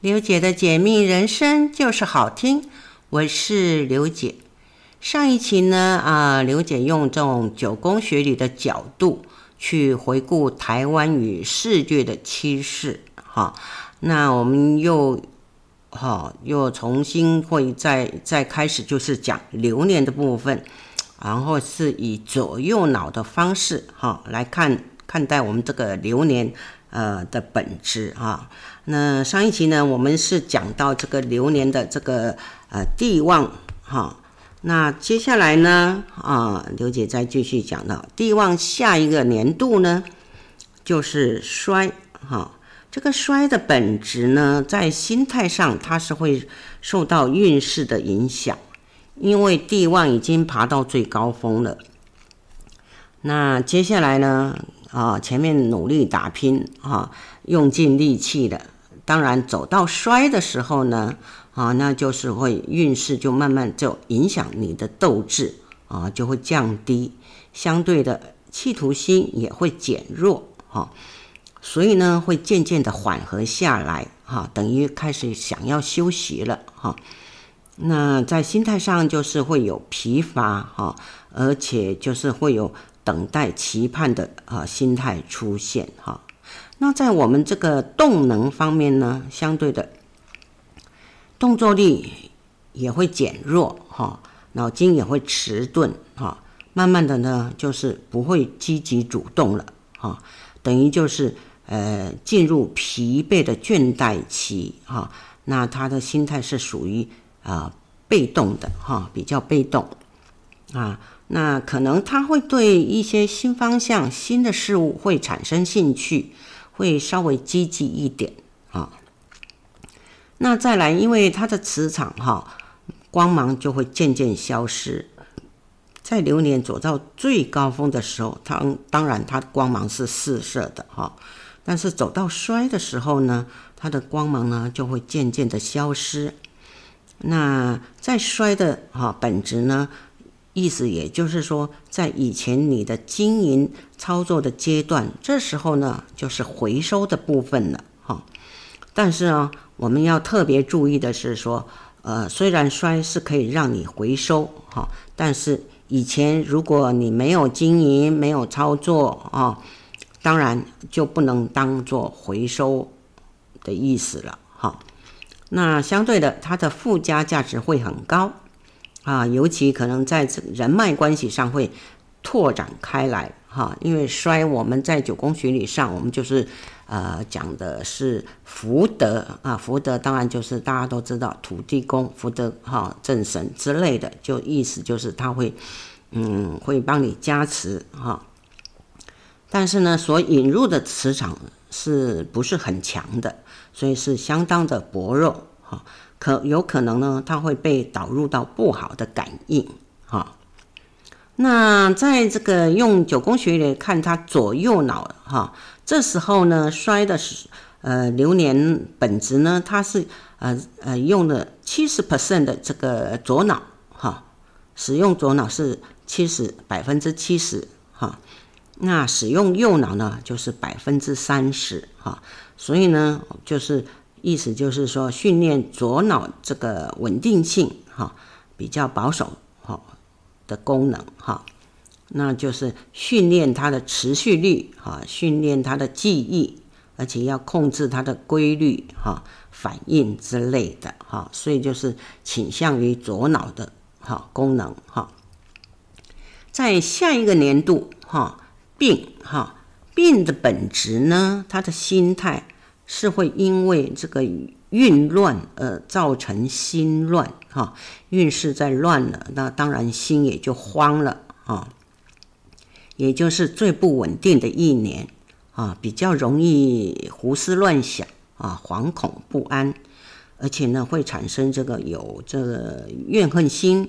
刘姐的解密人生就是好听，我是刘姐。上一期呢，啊，刘姐用这种九宫学理的角度去回顾台湾与世界的趋势，哈，那我们又，哈，又重新会再再开始就是讲流年的部分，然后是以左右脑的方式，哈，来看看待我们这个流年。呃的本质啊，那上一期呢，我们是讲到这个流年的这个呃地旺哈，那接下来呢啊，刘姐再继续讲到地旺下一个年度呢，就是衰哈，这个衰的本质呢，在心态上它是会受到运势的影响，因为地旺已经爬到最高峰了，那接下来呢？啊，前面努力打拼啊，用尽力气的，当然走到衰的时候呢，啊，那就是会运势就慢慢就影响你的斗志啊，就会降低，相对的企图心也会减弱哈，所以呢，会渐渐的缓和下来哈，等于开始想要休息了哈。那在心态上就是会有疲乏哈，而且就是会有。等待、期盼的啊心态出现哈，那在我们这个动能方面呢，相对的动作力也会减弱哈，脑筋也会迟钝哈，慢慢的呢，就是不会积极主动了哈，等于就是呃进入疲惫的倦怠期哈，那他的心态是属于啊被动的哈，比较被动啊。那可能他会对一些新方向、新的事物会产生兴趣，会稍微积极一点啊。那再来，因为它的磁场哈，光芒就会渐渐消失。在流年走到最高峰的时候，他当然他光芒是四射的哈，但是走到衰的时候呢，它的光芒呢就会渐渐的消失。那在衰的哈本质呢？意思也就是说，在以前你的经营操作的阶段，这时候呢就是回收的部分了哈。但是呢，我们要特别注意的是说，呃，虽然衰是可以让你回收哈，但是以前如果你没有经营、没有操作啊，当然就不能当做回收的意思了哈。那相对的，它的附加价值会很高。啊，尤其可能在人脉关系上会拓展开来哈，因为衰我们在九宫学理上，我们就是呃讲的是福德啊，福德当然就是大家都知道土地公、福德哈、正神之类的，就意思就是他会嗯会帮你加持哈，但是呢，所引入的磁场是不是很强的，所以是相当的薄弱哈。可有可能呢，它会被导入到不好的感应，哈。那在这个用九宫学来看它左右脑，哈，这时候呢，衰的是呃流年本质呢，它是呃呃用了七十 percent 的这个左脑，哈，使用左脑是七十百分之七十，哈。那使用右脑呢，就是百分之三十，哈。所以呢，就是。意思就是说，训练左脑这个稳定性，哈，比较保守，哈的功能，哈，那就是训练它的持续力，哈，训练它的记忆，而且要控制它的规律，哈，反应之类的，哈，所以就是倾向于左脑的，哈，功能，哈，在下一个年度，哈，病，哈，病的本质呢，他的心态。是会因为这个运乱而造成心乱哈，运势在乱了，那当然心也就慌了啊，也就是最不稳定的一年啊，比较容易胡思乱想啊，惶恐不安，而且呢会产生这个有这个怨恨心，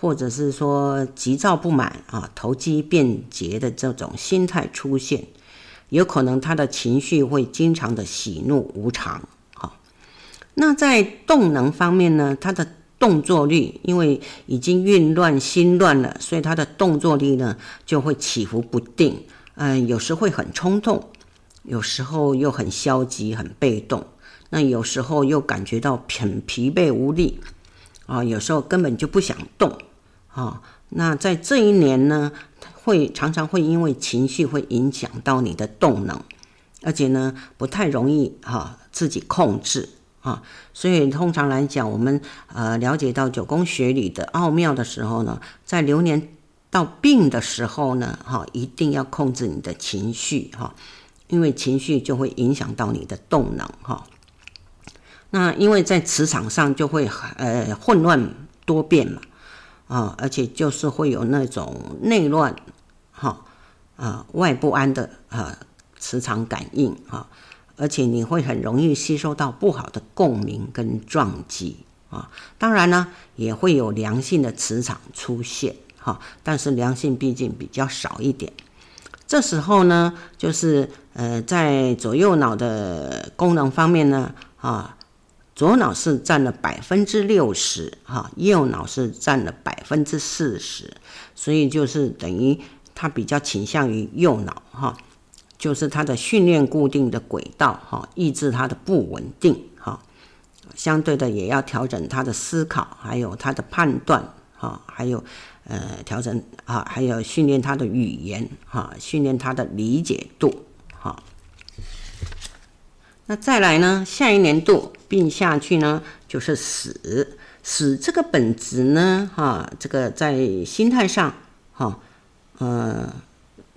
或者是说急躁不满啊，投机变节的这种心态出现。有可能他的情绪会经常的喜怒无常，好，那在动能方面呢，他的动作力因为已经运乱心乱了，所以他的动作力呢就会起伏不定，嗯，有时会很冲动，有时候又很消极很被动，那有时候又感觉到很疲惫无力啊，有时候根本就不想动啊。那在这一年呢，会常常会因为情绪会影响到你的动能，而且呢不太容易哈自己控制啊。所以通常来讲，我们呃了解到九宫学里的奥妙的时候呢，在流年到病的时候呢，哈一定要控制你的情绪哈，因为情绪就会影响到你的动能哈。那因为在磁场上就会呃混乱多变嘛。啊，而且就是会有那种内乱，哈，啊，外不安的啊磁场感应啊，而且你会很容易吸收到不好的共鸣跟撞击啊。当然呢，也会有良性的磁场出现哈，但是良性毕竟比较少一点。这时候呢，就是呃，在左右脑的功能方面呢，啊。左脑是占了百分之六十，哈，右脑是占了百分之四十，所以就是等于它比较倾向于右脑，哈，就是它的训练固定的轨道，哈，抑制它的不稳定，哈，相对的也要调整它的思考，还有它的判断，哈，还有呃调整啊，还有训练它的语言，哈，训练它的理解度，哈。那再来呢，下一年度并下去呢，就是死。死这个本质呢，哈，这个在心态上，哈，呃，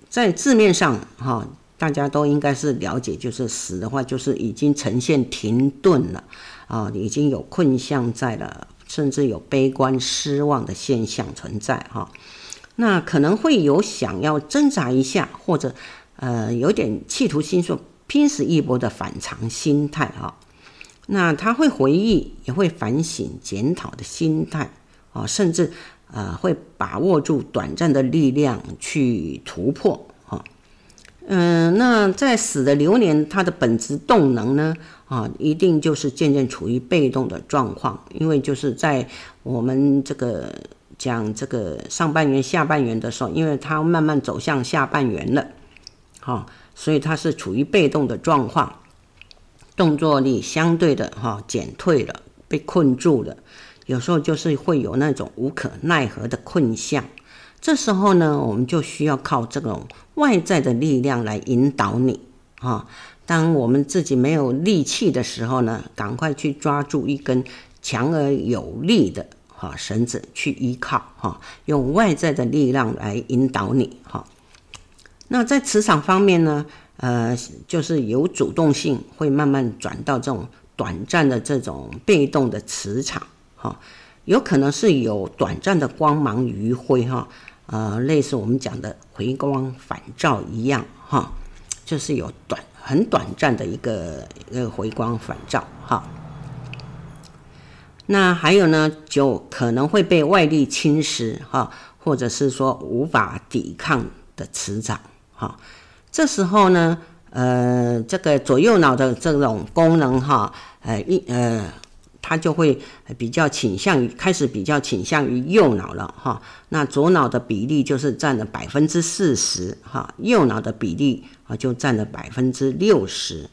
在字面上，哈，大家都应该是了解，就是死的话，就是已经呈现停顿了，啊，已经有困象在了，甚至有悲观失望的现象存在，哈。那可能会有想要挣扎一下，或者呃，有点企图心说。拼死一搏的反常心态啊，那他会回忆，也会反省检讨的心态啊，甚至呃会把握住短暂的力量去突破啊。嗯，那在死的流年，它的本质动能呢啊，一定就是渐渐处于被动的状况，因为就是在我们这个讲这个上半圆、下半圆的时候，因为它慢慢走向下半圆了，好。所以它是处于被动的状况，动作力相对的哈减退了，被困住了，有时候就是会有那种无可奈何的困象。这时候呢，我们就需要靠这种外在的力量来引导你啊。当我们自己没有力气的时候呢，赶快去抓住一根强而有力的哈绳子去依靠哈，用外在的力量来引导你哈。那在磁场方面呢，呃，就是有主动性，会慢慢转到这种短暂的这种被动的磁场，哈，有可能是有短暂的光芒余晖，哈，呃，类似我们讲的回光返照一样，哈，就是有短很短暂的一个一个回光返照，哈。那还有呢，就可能会被外力侵蚀，哈，或者是说无法抵抗的磁场。哈，这时候呢，呃，这个左右脑的这种功能哈，呃，一呃，他就会比较倾向于开始比较倾向于右脑了哈。那左脑的比例就是占了百分之四十哈，右脑的比例啊就占了百分之六十。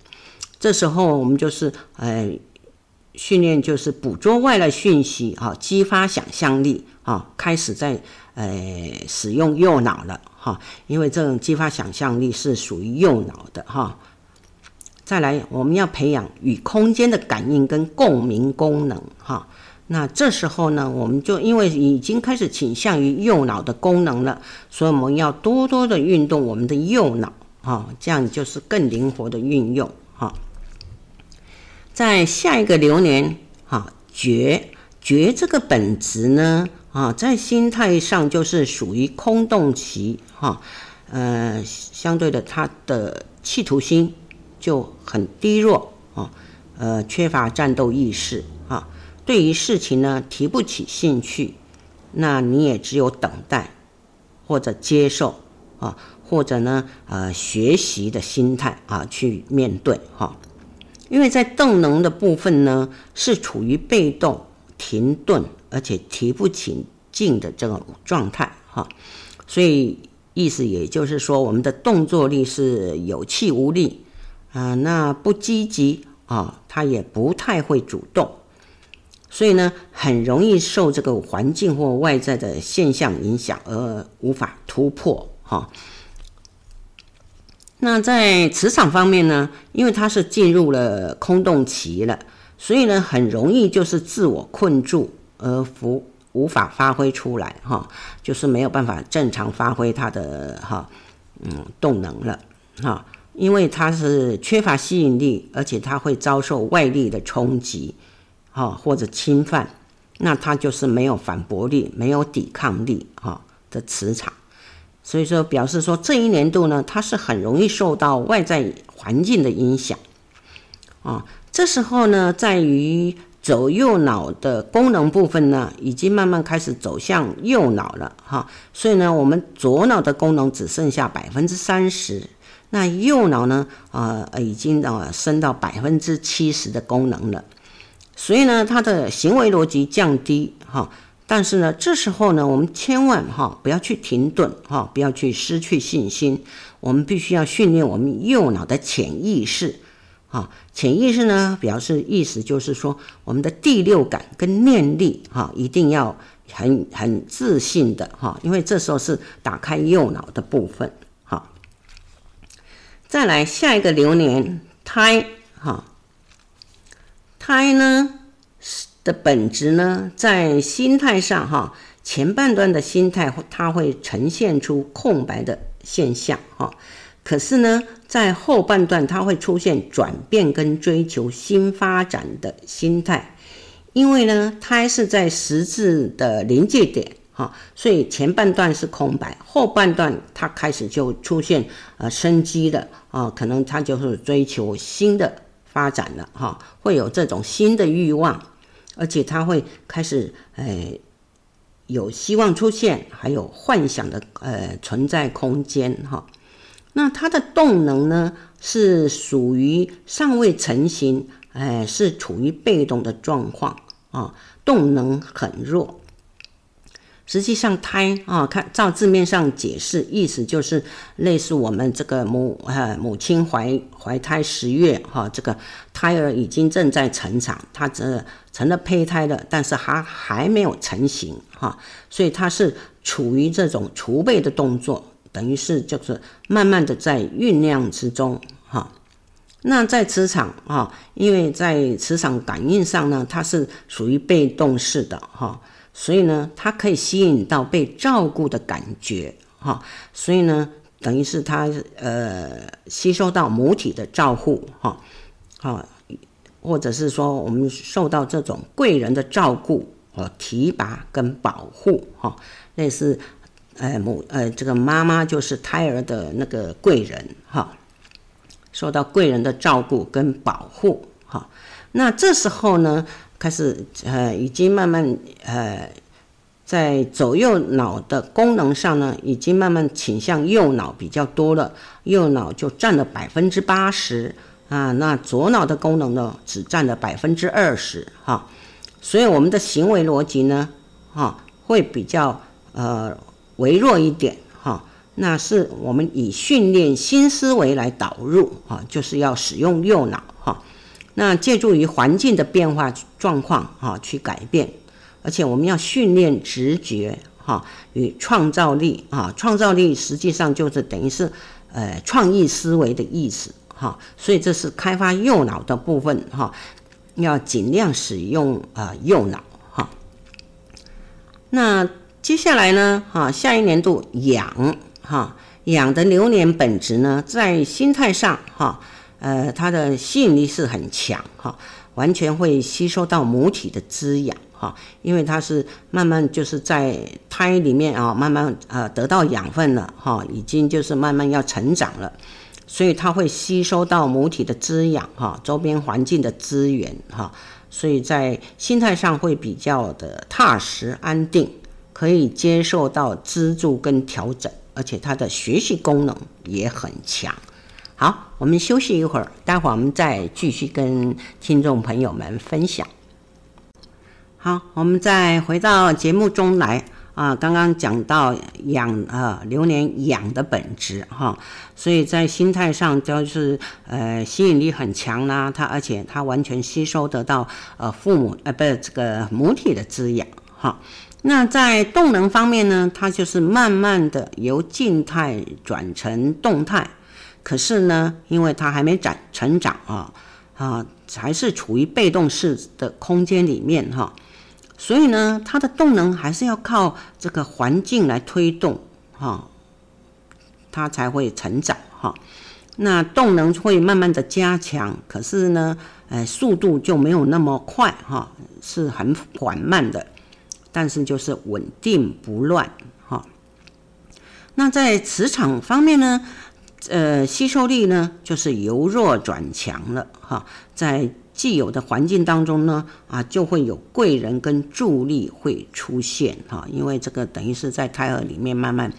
这时候我们就是呃训练，就是捕捉外来讯息哈，激发想象力啊，开始在呃使用右脑了。哈，因为这种激发想象力是属于右脑的哈。再来，我们要培养与空间的感应跟共鸣功能哈。那这时候呢，我们就因为已经开始倾向于右脑的功能了，所以我们要多多的运动我们的右脑哈，这样就是更灵活的运用哈。在下一个流年哈，觉觉这个本质呢。啊，在心态上就是属于空洞期，哈，呃，相对的，它的企图心就很低弱，啊，呃，缺乏战斗意识，啊，对于事情呢提不起兴趣，那你也只有等待或者接受，啊，或者呢，呃，学习的心态啊去面对，哈，因为在动能的部分呢是处于被动停顿。而且提不起劲的这种状态，哈，所以意思也就是说，我们的动作力是有气无力，啊，那不积极啊，他也不太会主动，所以呢，很容易受这个环境或外在的现象影响而无法突破哈。那在磁场方面呢，因为他是进入了空洞期了，所以呢，很容易就是自我困住而无无法发挥出来哈，就是没有办法正常发挥他的哈嗯动能了哈。因为它是缺乏吸引力，而且它会遭受外力的冲击，哈或者侵犯，那它就是没有反驳力、没有抵抗力，哈的磁场。所以说，表示说这一年度呢，它是很容易受到外在环境的影响，啊，这时候呢，在于左右脑的功能部分呢，已经慢慢开始走向右脑了，哈，所以呢，我们左脑的功能只剩下百分之三十。那右脑呢？啊、已经啊升到百分之七十的功能了，所以呢，它的行为逻辑降低哈。但是呢，这时候呢，我们千万哈不要去停顿哈，不要去失去信心。我们必须要训练我们右脑的潜意识啊。潜意识呢，表示意思就是说，我们的第六感跟念力哈，一定要很很自信的哈，因为这时候是打开右脑的部分。再来下一个流年胎哈，胎呢的本质呢，在心态上哈，前半段的心态它会呈现出空白的现象哈，可是呢，在后半段它会出现转变跟追求新发展的心态，因为呢，胎是在十字的临界点。好，所以前半段是空白，后半段它开始就出现呃生机的啊，可能它就是追求新的发展了哈，会有这种新的欲望，而且它会开始呃有希望出现，还有幻想的呃存在空间哈。那它的动能呢是属于尚未成型，哎，是处于被动的状况啊，动能很弱。实际上，胎啊，看照字面上解释，意思就是类似我们这个母呃母亲怀怀胎十月哈，这个胎儿已经正在成长，它这成了胚胎了，但是还还没有成型哈，所以它是处于这种储备的动作，等于是就是慢慢的在酝酿之中哈。那在磁场啊，因为在磁场感应上呢，它是属于被动式的哈。所以呢，它可以吸引到被照顾的感觉，哈，所以呢，等于是它呃吸收到母体的照护，哈，好，或者是说我们受到这种贵人的照顾和提拔跟保护，哈，类似呃母呃这个妈妈就是胎儿的那个贵人，哈，受到贵人的照顾跟保护，哈，那这时候呢，开始呃，已经慢慢呃，在左右脑的功能上呢，已经慢慢倾向右脑比较多了，右脑就占了百分之八十啊，那左脑的功能呢，只占了百分之二十哈，所以我们的行为逻辑呢，哈、会比较呃微弱一点哈、那是我们以训练新思维来导入啊，就是要使用右脑哈。那借助于环境的变化状况哈，去改变，而且我们要训练直觉哈与创造力啊，创造力实际上就是等于是呃创意思维的意思哈，所以这是开发右脑的部分哈，要尽量使用啊右脑哈。那接下来呢哈，下一年度养哈养的流年本质呢，在心态上哈。呃，它的吸引力是很强哈，完全会吸收到母体的滋养哈，因为它是慢慢就是在胎里面啊，慢慢呃得到养分了哈，已经就是慢慢要成长了，所以它会吸收到母体的滋养哈，周边环境的资源哈，所以在心态上会比较的踏实安定，可以接受到资助跟调整，而且它的学习功能也很强。好，我们休息一会儿，待会儿我们再继续跟听众朋友们分享。好，我们再回到节目中来啊，刚刚讲到养啊流年养的本质哈，所以在心态上就是呃吸引力很强啦，它而且它完全吸收得到呃父母呃不是这个母体的滋养哈。那在动能方面呢，它就是慢慢的由静态转成动态，可是呢，因为它还没长成长啊啊，还是处于被动式的空间里面哈。所以呢，它的动能还是要靠这个环境来推动，哈，它才会成长，哈。那动能会慢慢的加强，可是呢，呃，速度就没有那么快，哈，是很缓慢的，但是就是稳定不乱，哈。那在磁场方面呢，呃，吸收力呢，就是由弱转强了，哈，在。既有的环境当中呢，啊，就会有贵人跟助力会出现哈，因为这个等于是在胎儿里面慢慢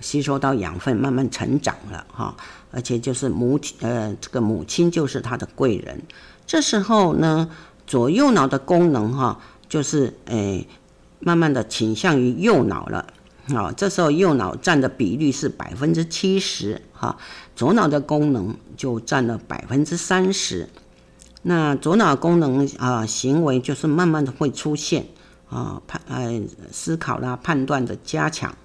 吸收到养分，慢慢成长了哈，而且就是母亲呃，这个母亲就是他的贵人。这时候呢，左右脑的功能哈，就是诶，慢慢的倾向于右脑了，啊，这时候右脑占的比率是百分之七十哈，左脑的功能就占了百分之三十。那左脑功能啊，行为就是慢慢的会出现啊，判呃思考啦、判断的加强，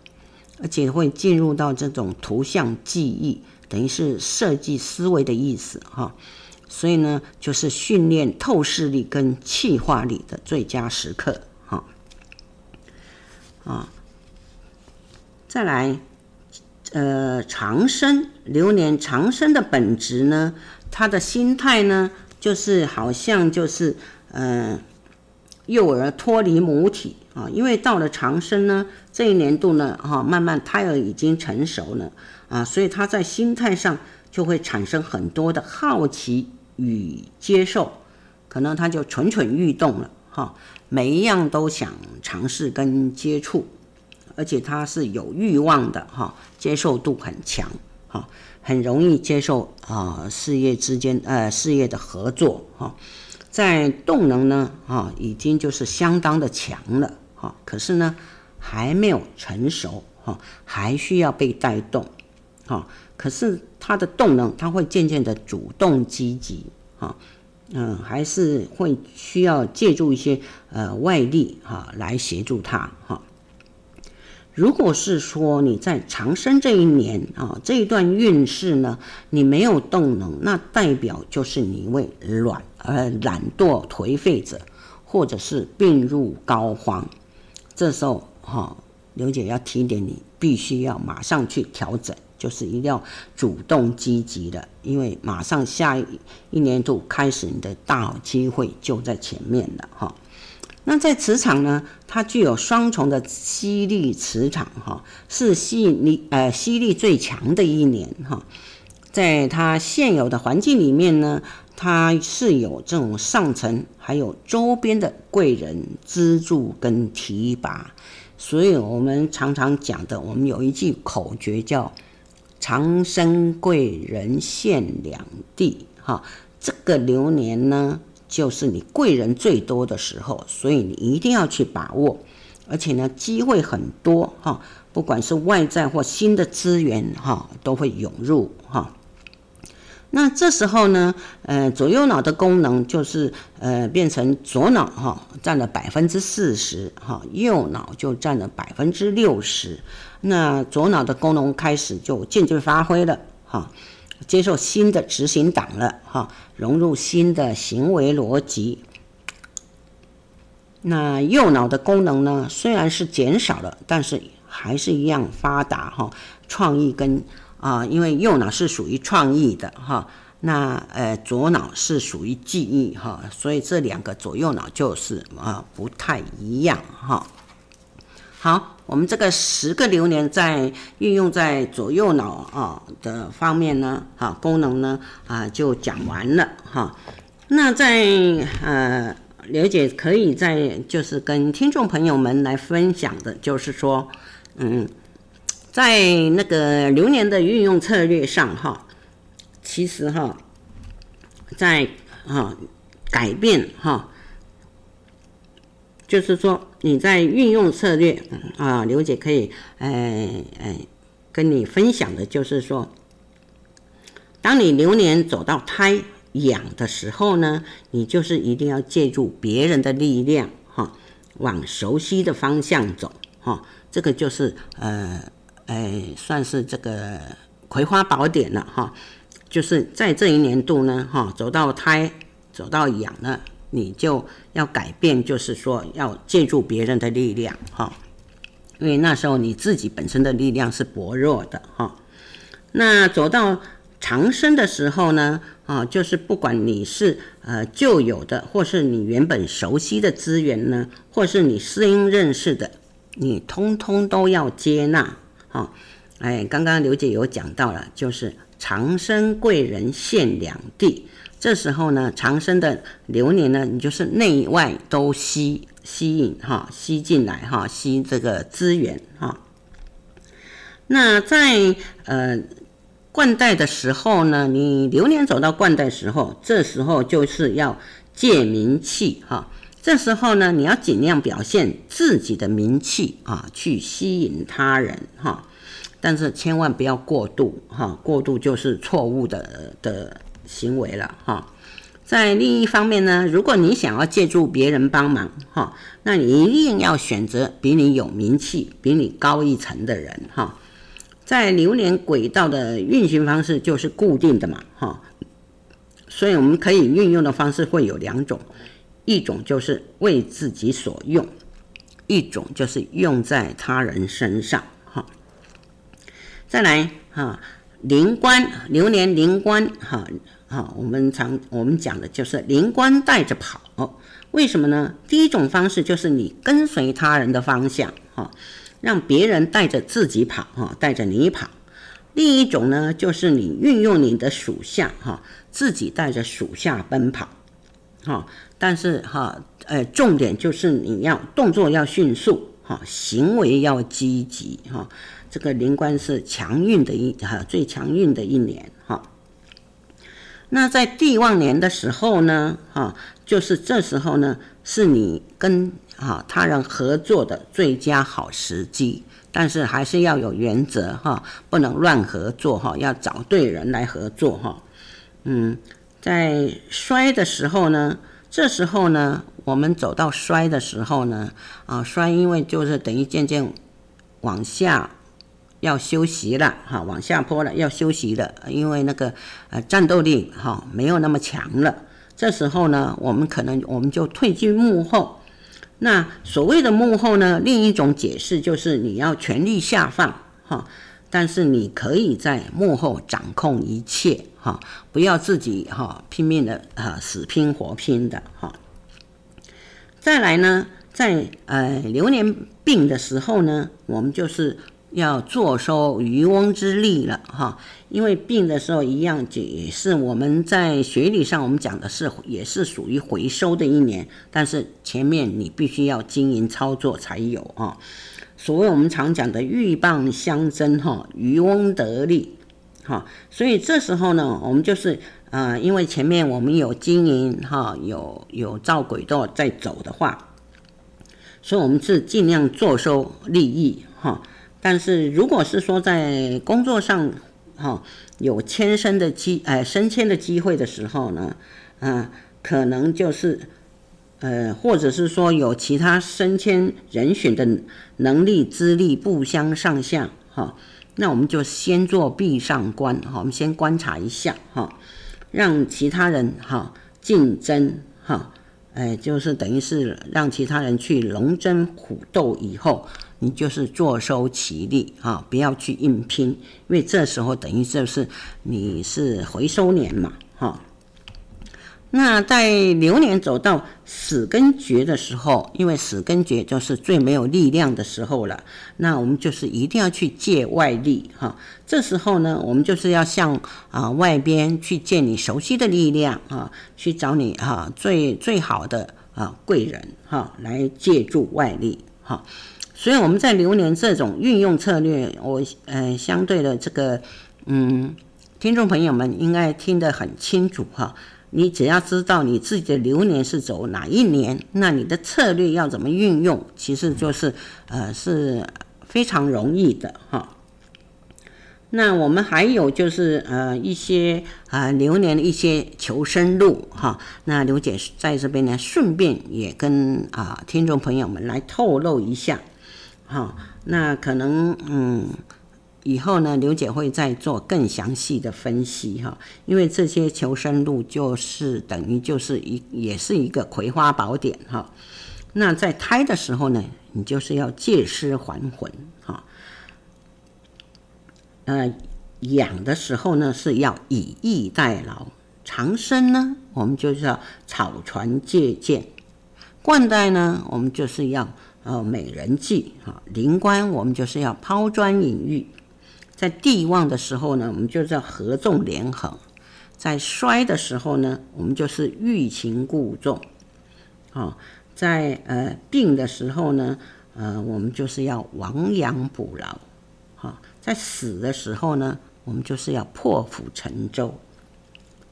而且会进入到这种图像记忆，等于是设计思维的意思哈。所以呢，就是训练透视力跟气化力的最佳时刻哈。啊，再来，呃，长生流年长生的本质呢，他的心态呢？就是好像就是，嗯、呃，幼儿脱离母体啊，因为到了长生呢，这一年度呢，哈，慢慢胎儿已经成熟了啊，所以他在心态上就会产生很多的好奇与接受，可能他就蠢蠢欲动了哈，每一样都想尝试跟接触，而且他是有欲望的哈，接受度很强哈。很容易接受啊，事业之间呃事业的合作哈，在动能呢啊已经就是相当的强了哈，可是呢还没有成熟哈，还需要被带动哈，可是他的动能他会渐渐的主动积极哈，嗯还是会需要借助一些呃外力哈来协助他哈。如果是说你在长生这一年啊，这一段运势呢，你没有动能，那代表就是你为懒而懒惰颓废者，或者是病入膏肓。这时候哈，刘姐要提点你，必须要马上去调整，就是一定要主动积极的，因为马上下一一年度开始，你的大好机会就在前面了哈。那在磁场呢，它具有双重的吸力磁场，哈，是吸引力呃吸力最强的一年，哈，在它现有的环境里面呢，它是有这种上层还有周边的贵人资助跟提拔，所以我们常常讲的，我们有一句口诀叫“长生贵人现两地”，哈，这个流年呢。就是你贵人最多的时候，所以你一定要去把握，而且呢，机会很多哈，不管是外在或新的资源哈，都会涌入哈。那这时候呢，呃，左右脑的功能就是呃变成左脑哈占了百分之四十哈，右脑就占了百分之六十，那左脑的功能开始就渐渐发挥了哈。接受新的执行党了哈，融入新的行为逻辑。那右脑的功能呢，虽然是减少了，但是还是一样发达哈。创意跟啊，因为右脑是属于创意的哈，那呃左脑是属于记忆哈，所以这两个左右脑就是啊不太一样哈。好。我们这个十个流年在运用在左右脑啊的方面呢，哈功能呢啊就讲完了哈。那在呃，刘姐可以在就是跟听众朋友们来分享的，就是说，嗯，在那个流年的运用策略上哈，其实哈，在啊改变哈。就是说你在运用策略啊，刘姐可以哎哎跟你分享的，就是说，当你流年走到胎养的时候呢，你就是一定要借助别人的力量哈，往熟悉的方向走哈，这个就是呃哎算是这个葵花宝典了哈，就是在这一年度呢哈，走到胎走到养了。你就要改变，就是说要借助别人的力量哈，因为那时候你自己本身的力量是薄弱的哈。那走到长生的时候呢，啊，就是不管你是呃旧有的，或是你原本熟悉的资源呢，或是你新认识的，你通通都要接纳哈。哎，刚刚刘姐有讲到了，就是长生贵人现两地。这时候呢，长生的流年呢，你就是内外都吸吸引哈，吸进来哈，吸这个资源哈。那在呃冠带的时候呢，你流年走到冠带时候，这时候就是要借名气哈。这时候呢，你要尽量表现自己的名气啊，去吸引他人哈。但是千万不要过度哈，过度就是错误的的。行为了哈，在另一方面呢，如果你想要借助别人帮忙哈，那你一定要选择比你有名气、比你高一层的人哈。在流年轨道的运行方式就是固定的嘛哈，所以我们可以运用的方式会有两种，一种就是为自己所用，一种就是用在他人身上哈。再来哈，灵官流年灵官哈。啊，我们常我们讲的就是灵官带着跑，为什么呢？第一种方式就是你跟随他人的方向，哈，让别人带着自己跑，哈，带着你跑。另一种呢，就是你运用你的属下，哈，自己带着属下奔跑，哈。但是哈，呃，重点就是你要动作要迅速，哈，行为要积极，哈。这个灵官是强运的一哈，最强运的一年，那在地旺年的时候呢，哈，就是这时候呢，是你跟哈他人合作的最佳好时机，但是还是要有原则哈，不能乱合作哈，要找对人来合作哈。嗯，在衰的时候呢，这时候呢，我们走到衰的时候呢，啊，衰因为就是等于渐渐往下。要休息了哈，往下坡了，要休息了，因为那个呃战斗力哈没有那么强了。这时候呢，我们可能我们就退居幕后。那所谓的幕后呢，另一种解释就是你要权力下放哈，但是你可以在幕后掌控一切哈，不要自己哈拼命的啊死拼活拼的哈。再来呢，在呃流年病的时候呢，我们就是。要坐收渔翁之利了哈，因为病的时候一样，也是我们在学理上我们讲的是，也是属于回收的一年，但是前面你必须要经营操作才有啊。所谓我们常讲的鹬蚌相争哈，渔翁得利哈，所以这时候呢，我们就是啊，因为前面我们有经营哈，有有照轨道在走的话，所以我们是尽量坐收利益哈。但是如果是说在工作上，哈，有迁升的机，呃，升迁的机会的时候呢，啊，可能就是，呃，或者是说有其他升迁人选的能力资历不相上下，哈，那我们就先做壁上观，哈，我们先观察一下，哈，让其他人哈竞争，哈，哎，就是等于是让其他人去龙争虎斗以后。你就是坐收其利啊，不要去硬拼，因为这时候等于就是你是回收年嘛哈。那在流年走到死跟绝的时候，因为死跟绝就是最没有力量的时候了，那我们就是一定要去借外力哈。这时候呢，我们就是要向啊外边去借你熟悉的力量啊，去找你哈最最好的啊贵人哈来借助外力哈。所以我们在流年这种运用策略，我呃相对的这个嗯，听众朋友们应该听得很清楚哈。你只要知道你自己的流年是走哪一年，那你的策略要怎么运用，其实就是呃是非常容易的哈。那我们还有就是呃一些啊、流年的一些求生路哈。那刘姐在这边呢，顺便也跟啊、听众朋友们来透露一下哈。那可能嗯。以后呢，刘姐会再做更详细的分析哈，因为这些求生路就是等于就是一也是一个葵花宝典哈。那在胎的时候呢，你就是要借尸还魂哈。呃，养的时候呢是要以逸待劳，长生呢我们就是要草船借箭，冠带呢我们就是要呃美人计哈，灵官我们就是要抛砖引玉。在地旺的时候呢，我们就是要合纵连横；在衰的时候呢，我们就是欲擒故纵。啊，在呃病的时候呢，呃我们就是要亡羊补牢。哈，在死的时候呢，我们就是要破釜沉舟。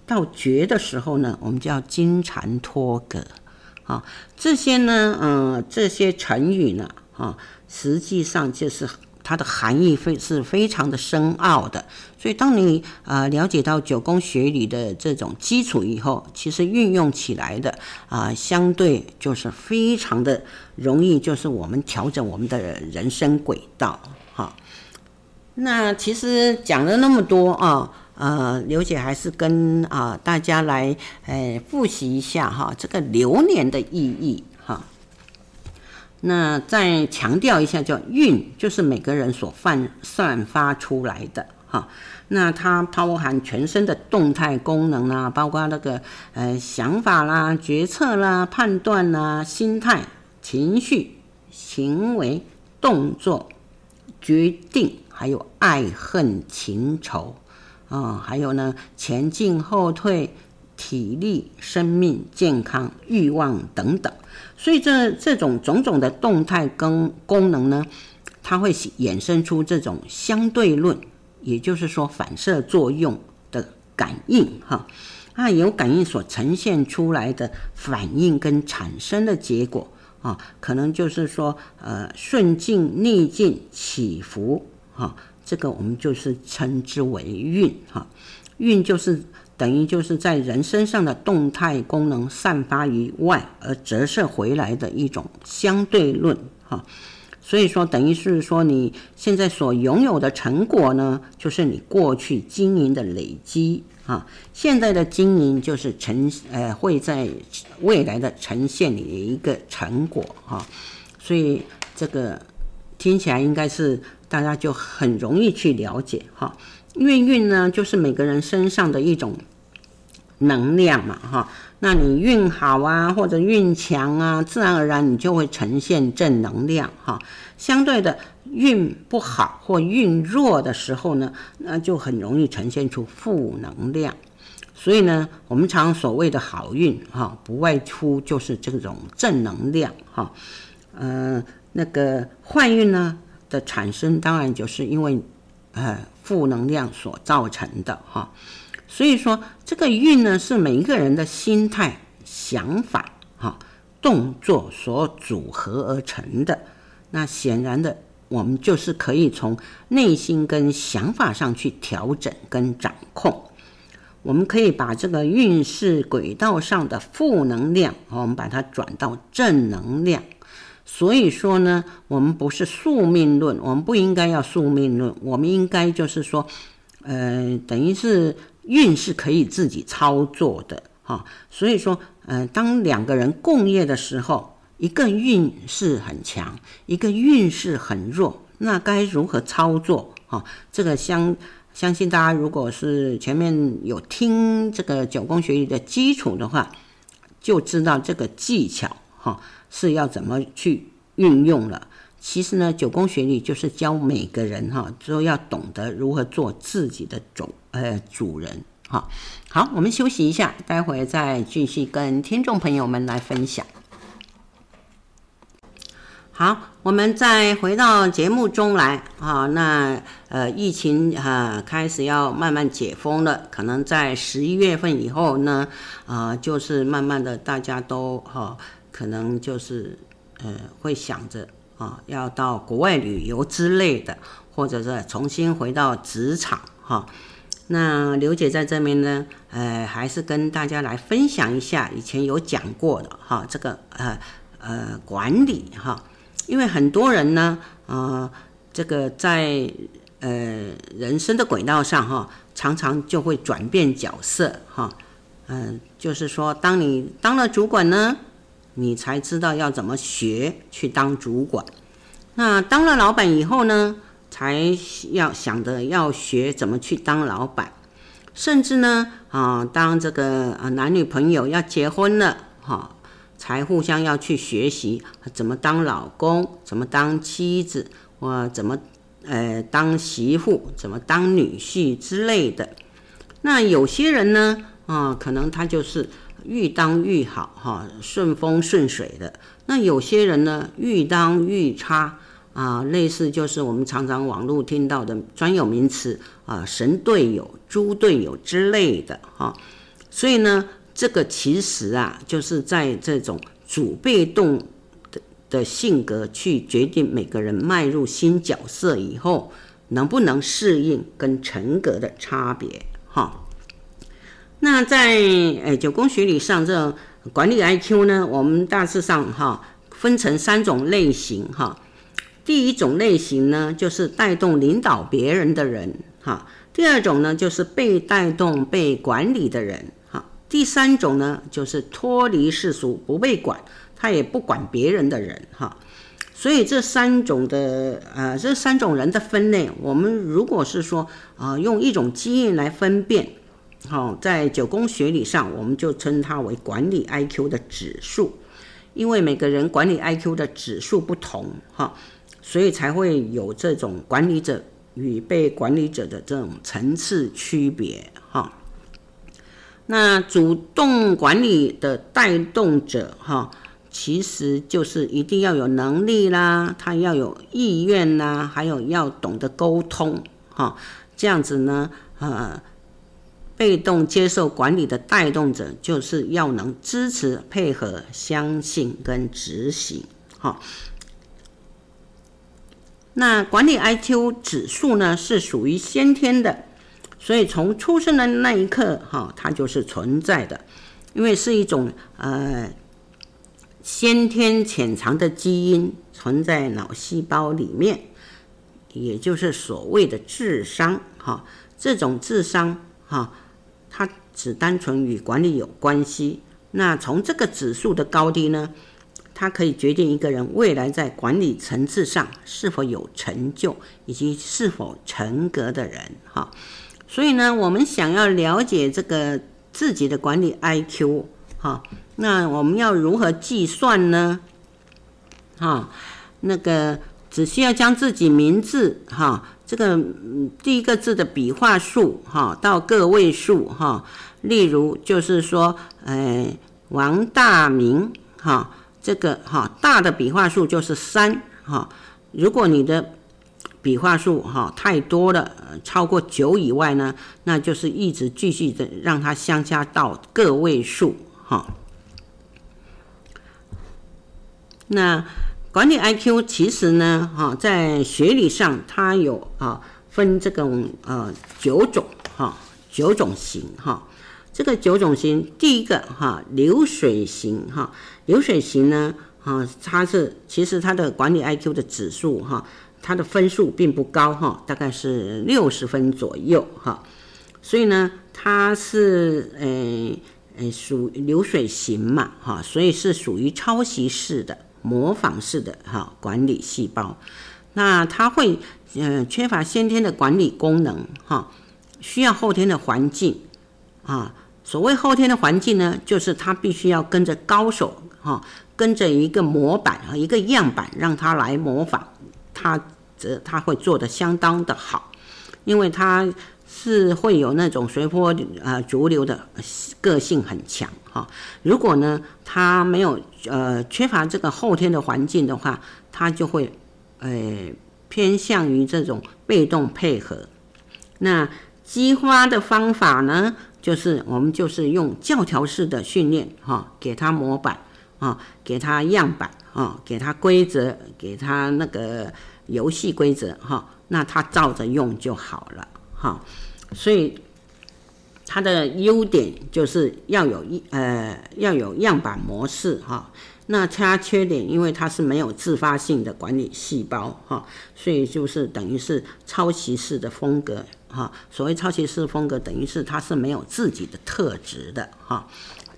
到绝的时候呢，我们就要金蝉脱壳。啊，这些呢，嗯、这些成语呢，啊，实际上就是。它的含义非是非常的深奥的，所以当你呃了解到九宫学理的这种基础以后，其实运用起来的啊、相对就是非常的容易，就是我们调整我们的人生轨道哈。那其实讲了那么多啊，呃，刘姐还是跟啊、大家来呃复习一下哈，这个流年的意义哈。那再强调一下，叫运，就是每个人所泛散发出来的哈。那它包含全身的动态功能啦，包括那个呃想法啦、决策啦、判断啦、心态、情绪、行为、动作、决定，还有爱恨情仇啊，还有呢前进后退、体力、生命、健康、欲望等等。所以这这种种种的动态跟功能呢，它会衍生出这种相对论，也就是说反射作用的感应哈，啊，由感应所呈现出来的反应跟产生的结果啊，可能就是说呃顺境逆境起伏哈，这个我们就是称之为运哈，运就是。等于就是在人身上的动态功能散发于外，而折射回来的一种相对论哈。所以说，等于是说你现在所拥有的成果呢，就是你过去经营的累积啊。现在的经营就是呈呃会在未来的呈现你的一个成果哈。所以这个听起来应该是大家就很容易去了解哈。运运呢，就是每个人身上的一种能量嘛，哈，那你运好啊，或者运强啊，自然而然你就会呈现正能量，哈。相对的，运不好或运弱的时候呢，那就很容易呈现出负能量。所以呢，我们常所谓的好运，哈，不外出就是这种正能量，哈。呃，那个坏运呢的产生，当然就是因为。呃，负能量所造成的哈，所以说这个运呢，是每一个人的心态、想法、哈动作所组合而成的。那显然的，我们就是可以从内心跟想法上去调整跟掌控。我们可以把这个运势轨道上的负能量，我们把它转到正能量。所以说呢，我们不是宿命论，我们不应该要宿命论，我们应该就是说，呃，等于是运是可以自己操作的哈。所以说，呃，当两个人共业的时候，一个运势很强，一个运势很弱，那该如何操作哈？这个相相信大家如果是前面有听这个九宫学理的基础的话，就知道这个技巧哈。是要怎么去运用了？其实呢，九宫学理就是教每个人哈，都要懂得如何做自己的主呃主人哈。好，我们休息一下，待会再继续跟听众朋友们来分享。好，我们再回到节目中来啊。那呃，疫情、啊、开始要慢慢解封了，可能在十一月份以后呢，啊，就是慢慢的大家都哈、可能就是呃会想着啊，要到国外旅游之类的，或者是重新回到职场哈、那刘姐在这边呢，呃，还是跟大家来分享一下以前有讲过的哈、这个呃呃管理哈。因为很多人呢，呃，这个在呃人生的轨道上哈，常常就会转变角色哈，嗯、就是说，当你当了主管呢，你才知道要怎么学去当主管；那当了老板以后呢，才要想着要学怎么去当老板；甚至呢，啊、当这个啊男女朋友要结婚了，哈。才互相要去学习怎么当老公，怎么当妻子，或怎么呃当媳妇，怎么当女婿之类的。那有些人呢，啊，可能他就是愈当愈好哈，顺风顺水的。那有些人呢，愈当愈差啊，类似就是我们常常网络听到的专有名词啊，神队友、猪队友之类的哈。所以呢。这个其实啊，就是在这种主被动的的性格去决定每个人迈入新角色以后能不能适应跟成格的差别哈。那在诶九宫学理上，这管理 IQ 呢，我们大致上哈分成三种类型哈。第一种类型呢，就是带动领导别人的人哈。第二种呢，就是被带动被管理的人哈。第三种呢，就是脱离世俗，不被管，他也不管别人的人哈。所以这三种的呃，这三种人的分类，我们如果是说啊、用一种基因来分辨，好，在九宫学理上，我们就称它为管理 IQ 的指数，因为每个人管理 IQ 的指数不同哈，所以才会有这种管理者与被管理者的这种层次区别哈。那主动管理的带动者，哈，其实就是一定要有能力啦，他要有意愿啦，还有要懂得沟通，哈，这样子呢，呃，被动接受管理的带动者，就是要能支持、配合、相信跟执行，哈。那管理 IQ 指数呢，是属于先天的。所以从出生的那一刻，哈，它就是存在的，因为是一种呃先天潜藏的基因存在脑细胞里面，也就是所谓的智商，哈，这种智商，哈，它只单纯与管理有关系。那从这个指数的高低呢，它可以决定一个人未来在管理层次上是否有成就，以及是否成格的人，哈。所以呢，我们想要了解这个自己的管理 IQ，哈，那我们要如何计算呢？哈，那个只需要将自己名字，哈，这个第一个字的笔画数，哈，到个位数，哈，例如就是说，哎，王大明，哈，这个哈大的笔画数就是三，哈，如果你的笔画数哈太多了，超过九以外呢，那就是一直继续的让它相加到个位数哈。那管理 IQ 其实呢哈，在学理上它有啊分这种呃九种哈九种型哈。这个九种型，第一个哈流水型哈，流水型呢哈，它是其实它的管理 IQ 的指数哈。它的分数并不高哈，大概是六十分左右哈，所以呢，它是诶诶属流水型嘛哈，所以是属于抄袭式的、模仿式的哈管理细胞。那它会嗯缺乏先天的管理功能哈，需要后天的环境啊。所谓后天的环境呢，就是它必须要跟着高手哈，跟着一个模板和一个样板，让它来模仿它。则他会做得相当的好，因为他是会有那种随波呃逐流的个性很强如果呢他没有呃缺乏这个后天的环境的话，他就会呃偏向于这种被动配合。那激发的方法呢，就是我们就是用教条式的训练哈，给他模板啊，给他样板啊，给他规则，给他那个游戏规则哈，那他照着用就好了哈。所以它的优点就是要有一呃要有样板模式哈。那它缺点，因为它是没有自发性的管理细胞哈，所以就是等于是抄袭式的风格哈。所谓抄袭式风格，等于是它是没有自己的特质的哈。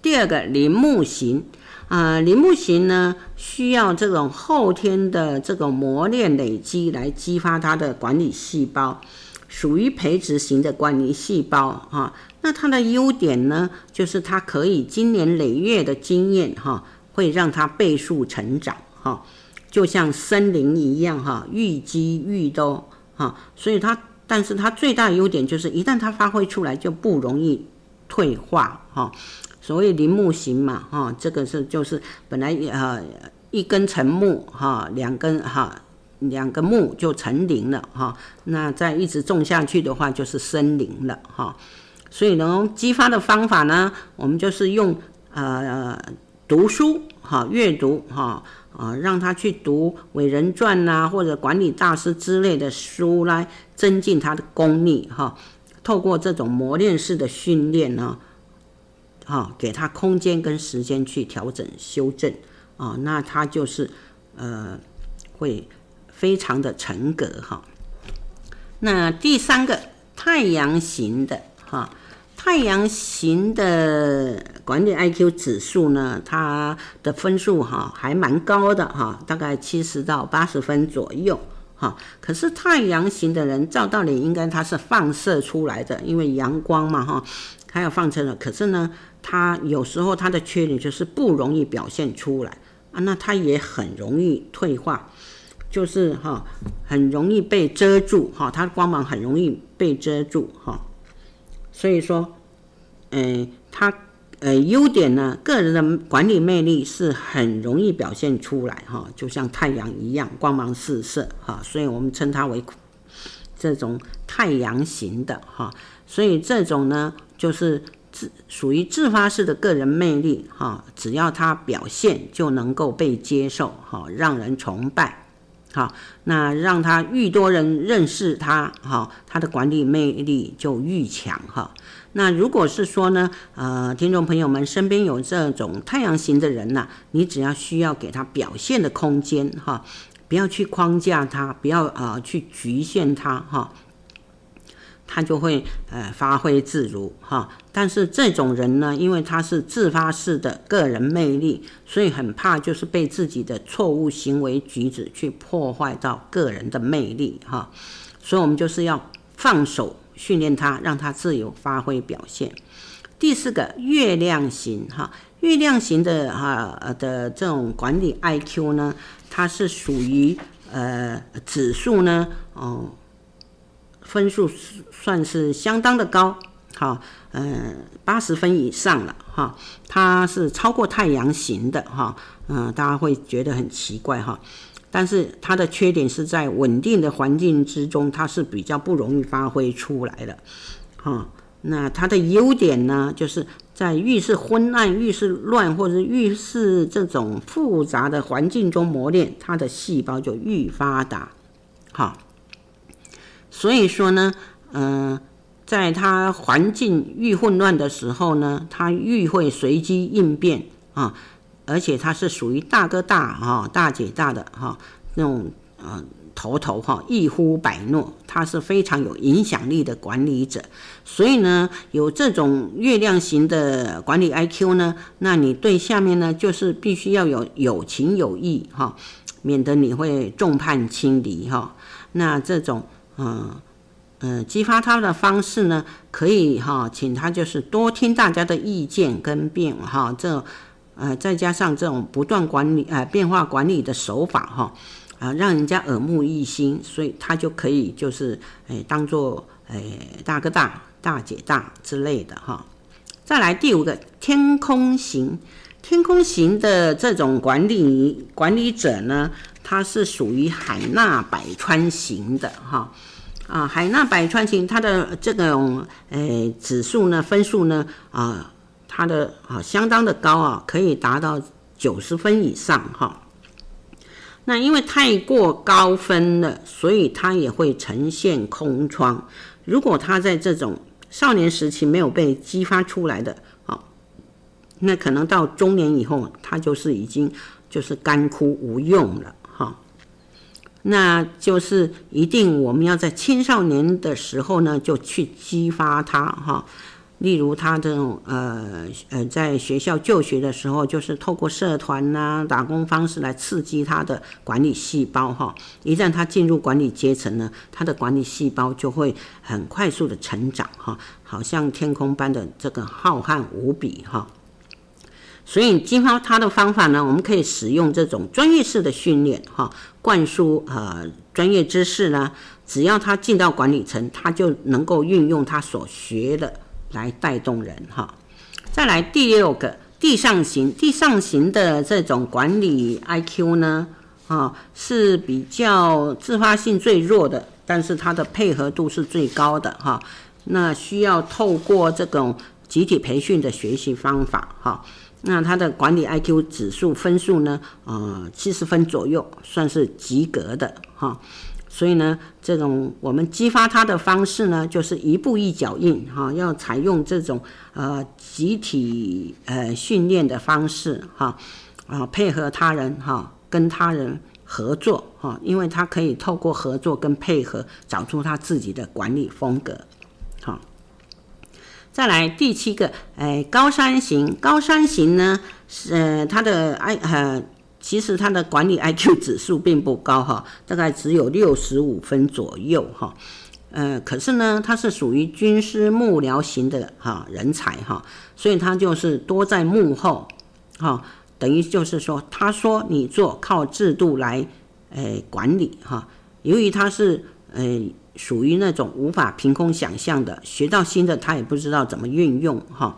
第二个铃木型啊，铃木型呢需要这种后天的这个磨练累积来激发它的管理细胞，属于培植型的管理细胞哈。那它的优点呢，就是它可以经年累月的经验哈。会让它倍数成长，哈，就像森林一样，哈，愈积愈多，哈，所以它，但是它最大的优点就是，一旦它发挥出来，就不容易退化，哈。所谓林木型嘛，哈，这个是就是本来呃一根成木，哈，两根哈两个木就成林了，哈，那再一直种下去的话，就是森林了，哈。所以呢，激发的方法呢，我们就是用呃。读书哈，阅读哈啊，让他去读伟人传呐，或者管理大师之类的书来增进他的功力哈。透过这种磨练式的训练呢，哈，给他空间跟时间去调整修正啊，那他就是呃会非常的成格哈。那第三个太阳型的哈。太阳型的管理 IQ 指数呢，它的分数哈还蛮高的哈，大概七十到八十分左右哈。可是太阳型的人，照道理应该他是放射出来的，因为阳光嘛哈，他要放射了。可是呢，他有时候他的缺点就是不容易表现出来啊，那他也很容易退化，就是哈很容易被遮住哈，他光芒很容易被遮住哈。所以说，呃，他呃优点呢，个人的管理魅力是很容易表现出来哈，就像太阳一样光芒四射哈，所以我们称它为这种太阳型的哈。所以这种呢，就是自属于自发式的个人魅力哈，只要他表现就能够被接受哈，让人崇拜。好，那让他愈多人认识他，哈，他的管理魅力就愈强，哈。那如果是说呢，呃，听众朋友们身边有这种太阳型的人呐，你只要需要给他表现的空间，哈，不要去框架他，不要啊、呃、去局限他，哈。他就会呃发挥自如哈，但是这种人呢，因为他是自发式的个人魅力，所以很怕就是被自己的错误行为举止去破坏到个人的魅力哈，所以我们就是要放手训练他，让他自由发挥表现。第四个月亮型哈，月亮型的哈的这种管理 IQ 呢，它是属于呃指数呢，哦。分数算是相当的高，哈，呃，八十分以上了，哈，它是超过太阳型的，哈，嗯，大家会觉得很奇怪，哈，但是它的缺点是在稳定的环境之中，它是比较不容易发挥出来的，哈，那它的优点呢，就是在愈是昏暗、愈是乱或者愈是这种复杂的环境中磨练，它的细胞就愈发达，哈。所以说呢，嗯、在它环境愈混乱的时候呢，它愈会随机应变啊，而且他是属于大哥大哈、大姐大的哈那种呃头头哈，一呼百诺，他是非常有影响力的管理者。所以呢，有这种月亮型的管理 IQ 呢，那你对下面呢，就是必须要有有情有义哈，免得你会众叛亲离哈。那这种。嗯嗯，激发他的方式呢，可以哈，请他就是多听大家的意见跟变哈，这呃再加上这种不断管理呃变化管理的手法哈，啊让人家耳目一新，所以他就可以就是诶当做哎，大哥大、大姐大之类的哈。再来第五个天空型，天空型的这种管理管理者呢，他是属于海纳百川型的哈。啊，海纳百川型，它的这种诶指数呢，分数呢，啊，它的啊相当的高啊，可以达到九十分以上哈。那因为太过高分了，所以它也会呈现空窗。如果他在这种少年时期没有被激发出来的，啊，那可能到中年以后，他就是已经就是干枯无用了哈。那就是一定我们要在青少年的时候呢，就去激发他哈。例如他这种呃呃，在学校就学的时候，就是透过社团呐、打工方式来刺激他的管理细胞哈。一旦他进入管理阶层呢，他的管理细胞就会很快速的成长哈，好像天空般的这个浩瀚无比哈。所以激发他的方法呢，我们可以使用这种专业式的训练哈。灌输呃专业知识呢，只要他进到管理层，他就能够运用他所学的来带动人哈。再来第六个地上型，地上型的这种管理 IQ 呢，啊是比较自发性最弱的，但是它的配合度是最高的哈。那需要透过这种集体培训的学习方法哈。那他的管理 IQ 指数分数呢？呃，七十分左右，算是及格的哈。所以呢，这种我们激发他的方式呢，就是一步一脚印哈，要采用这种呃集体呃训练的方式哈，啊配合他人哈，跟他人合作哈，因为他可以透过合作跟配合，找出他自己的管理风格。再来第七个，哎，高山型，高山型呢，是呃，它的 I 呃，其实他的管理 IQ 指数并不高哈，大概只有六十五分左右哈，呃，可是呢，他是属于军师幕僚型的哈人才哈，所以他就是多在幕后哈，等于就是说，他说你做，靠制度来呃管理哈，由于他是呃。属于那种无法凭空想象的，学到新的他也不知道怎么运用哈，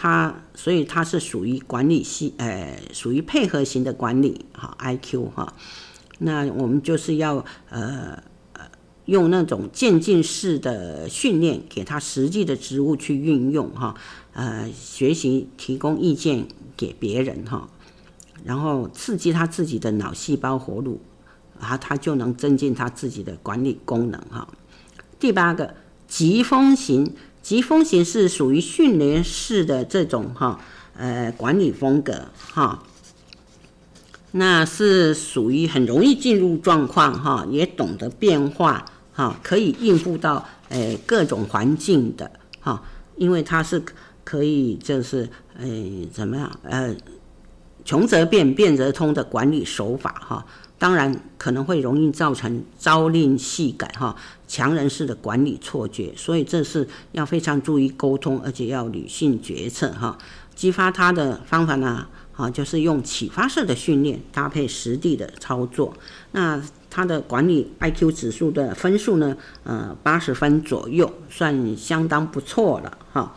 他所以他是属于管理系，呃，属于配合型的管理哈，IQ 哈，那我们就是要呃呃用那种渐进式的训练，给他实际的职务去运用哈，呃，学习提供意见给别人哈，然后刺激他自己的脑细胞活路。啊，他就能增进他自己的管理功能哈。第八个，疾风型，疾风型是属于训练式的这种哈，呃，管理风格哈。那是属于很容易进入状况哈，也懂得变化哈，可以应付到诶各种环境的哈，因为它是可以就是诶怎么样呃，穷则变，变则通的管理手法哈。当然可能会容易造成朝令夕改哈，强人式的管理错觉，所以这是要非常注意沟通，而且要理性决策哈。激发他的方法呢，啊，就是用启发式的训练搭配实地的操作。那他的管理 IQ 指数的分数呢，呃，八十分左右，算相当不错了哈。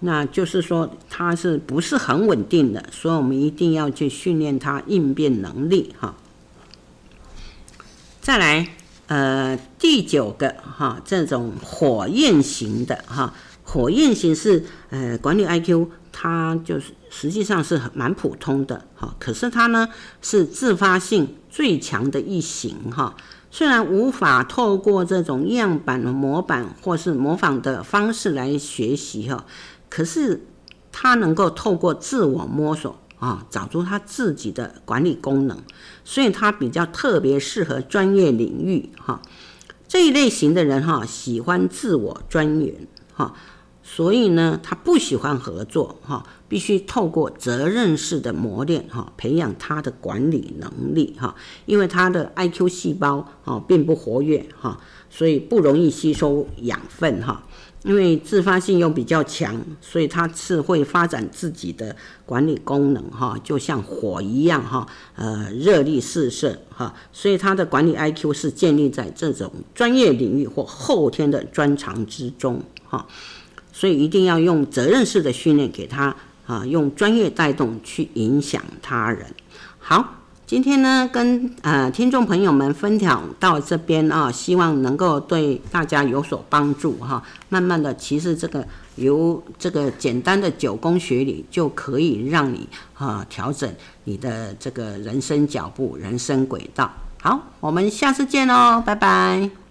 那就是说他是不是很稳定的，所以我们一定要去训练他应变能力哈。再来，呃，第九个哈，这种火焰型的哈，火焰型是呃管理 IQ，它就是实际上是蛮普通的哈，可是它呢是自发性最强的一型哈。虽然无法透过这种样板模板或是模仿的方式来学习哈，可是它能够透过自我摸索。啊，找出他自己的管理功能，所以他比较特别适合专业领域哈。这一类型的人哈，喜欢自我钻研哈，所以呢，他不喜欢合作哈，必须透过责任式的磨练哈，培养他的管理能力哈。因为他的 IQ 细胞啊并不活跃哈，所以不容易吸收养分哈。因为自发性又比较强，所以他是会发展自己的管理功能哈，就像火一样哈，呃，热力四射哈，所以他的管理 IQ 是建立在这种专业领域或后天的专长之中哈，所以一定要用责任式的训练给他啊，用专业带动去影响他人，好。今天呢，跟呃听众朋友们分享到这边啊，希望能够对大家有所帮助哈。慢慢的，其实这个由这个简单的九宫学理就可以让你啊调整你的这个人生脚步、人生轨道。好，我们下次见喽，拜拜。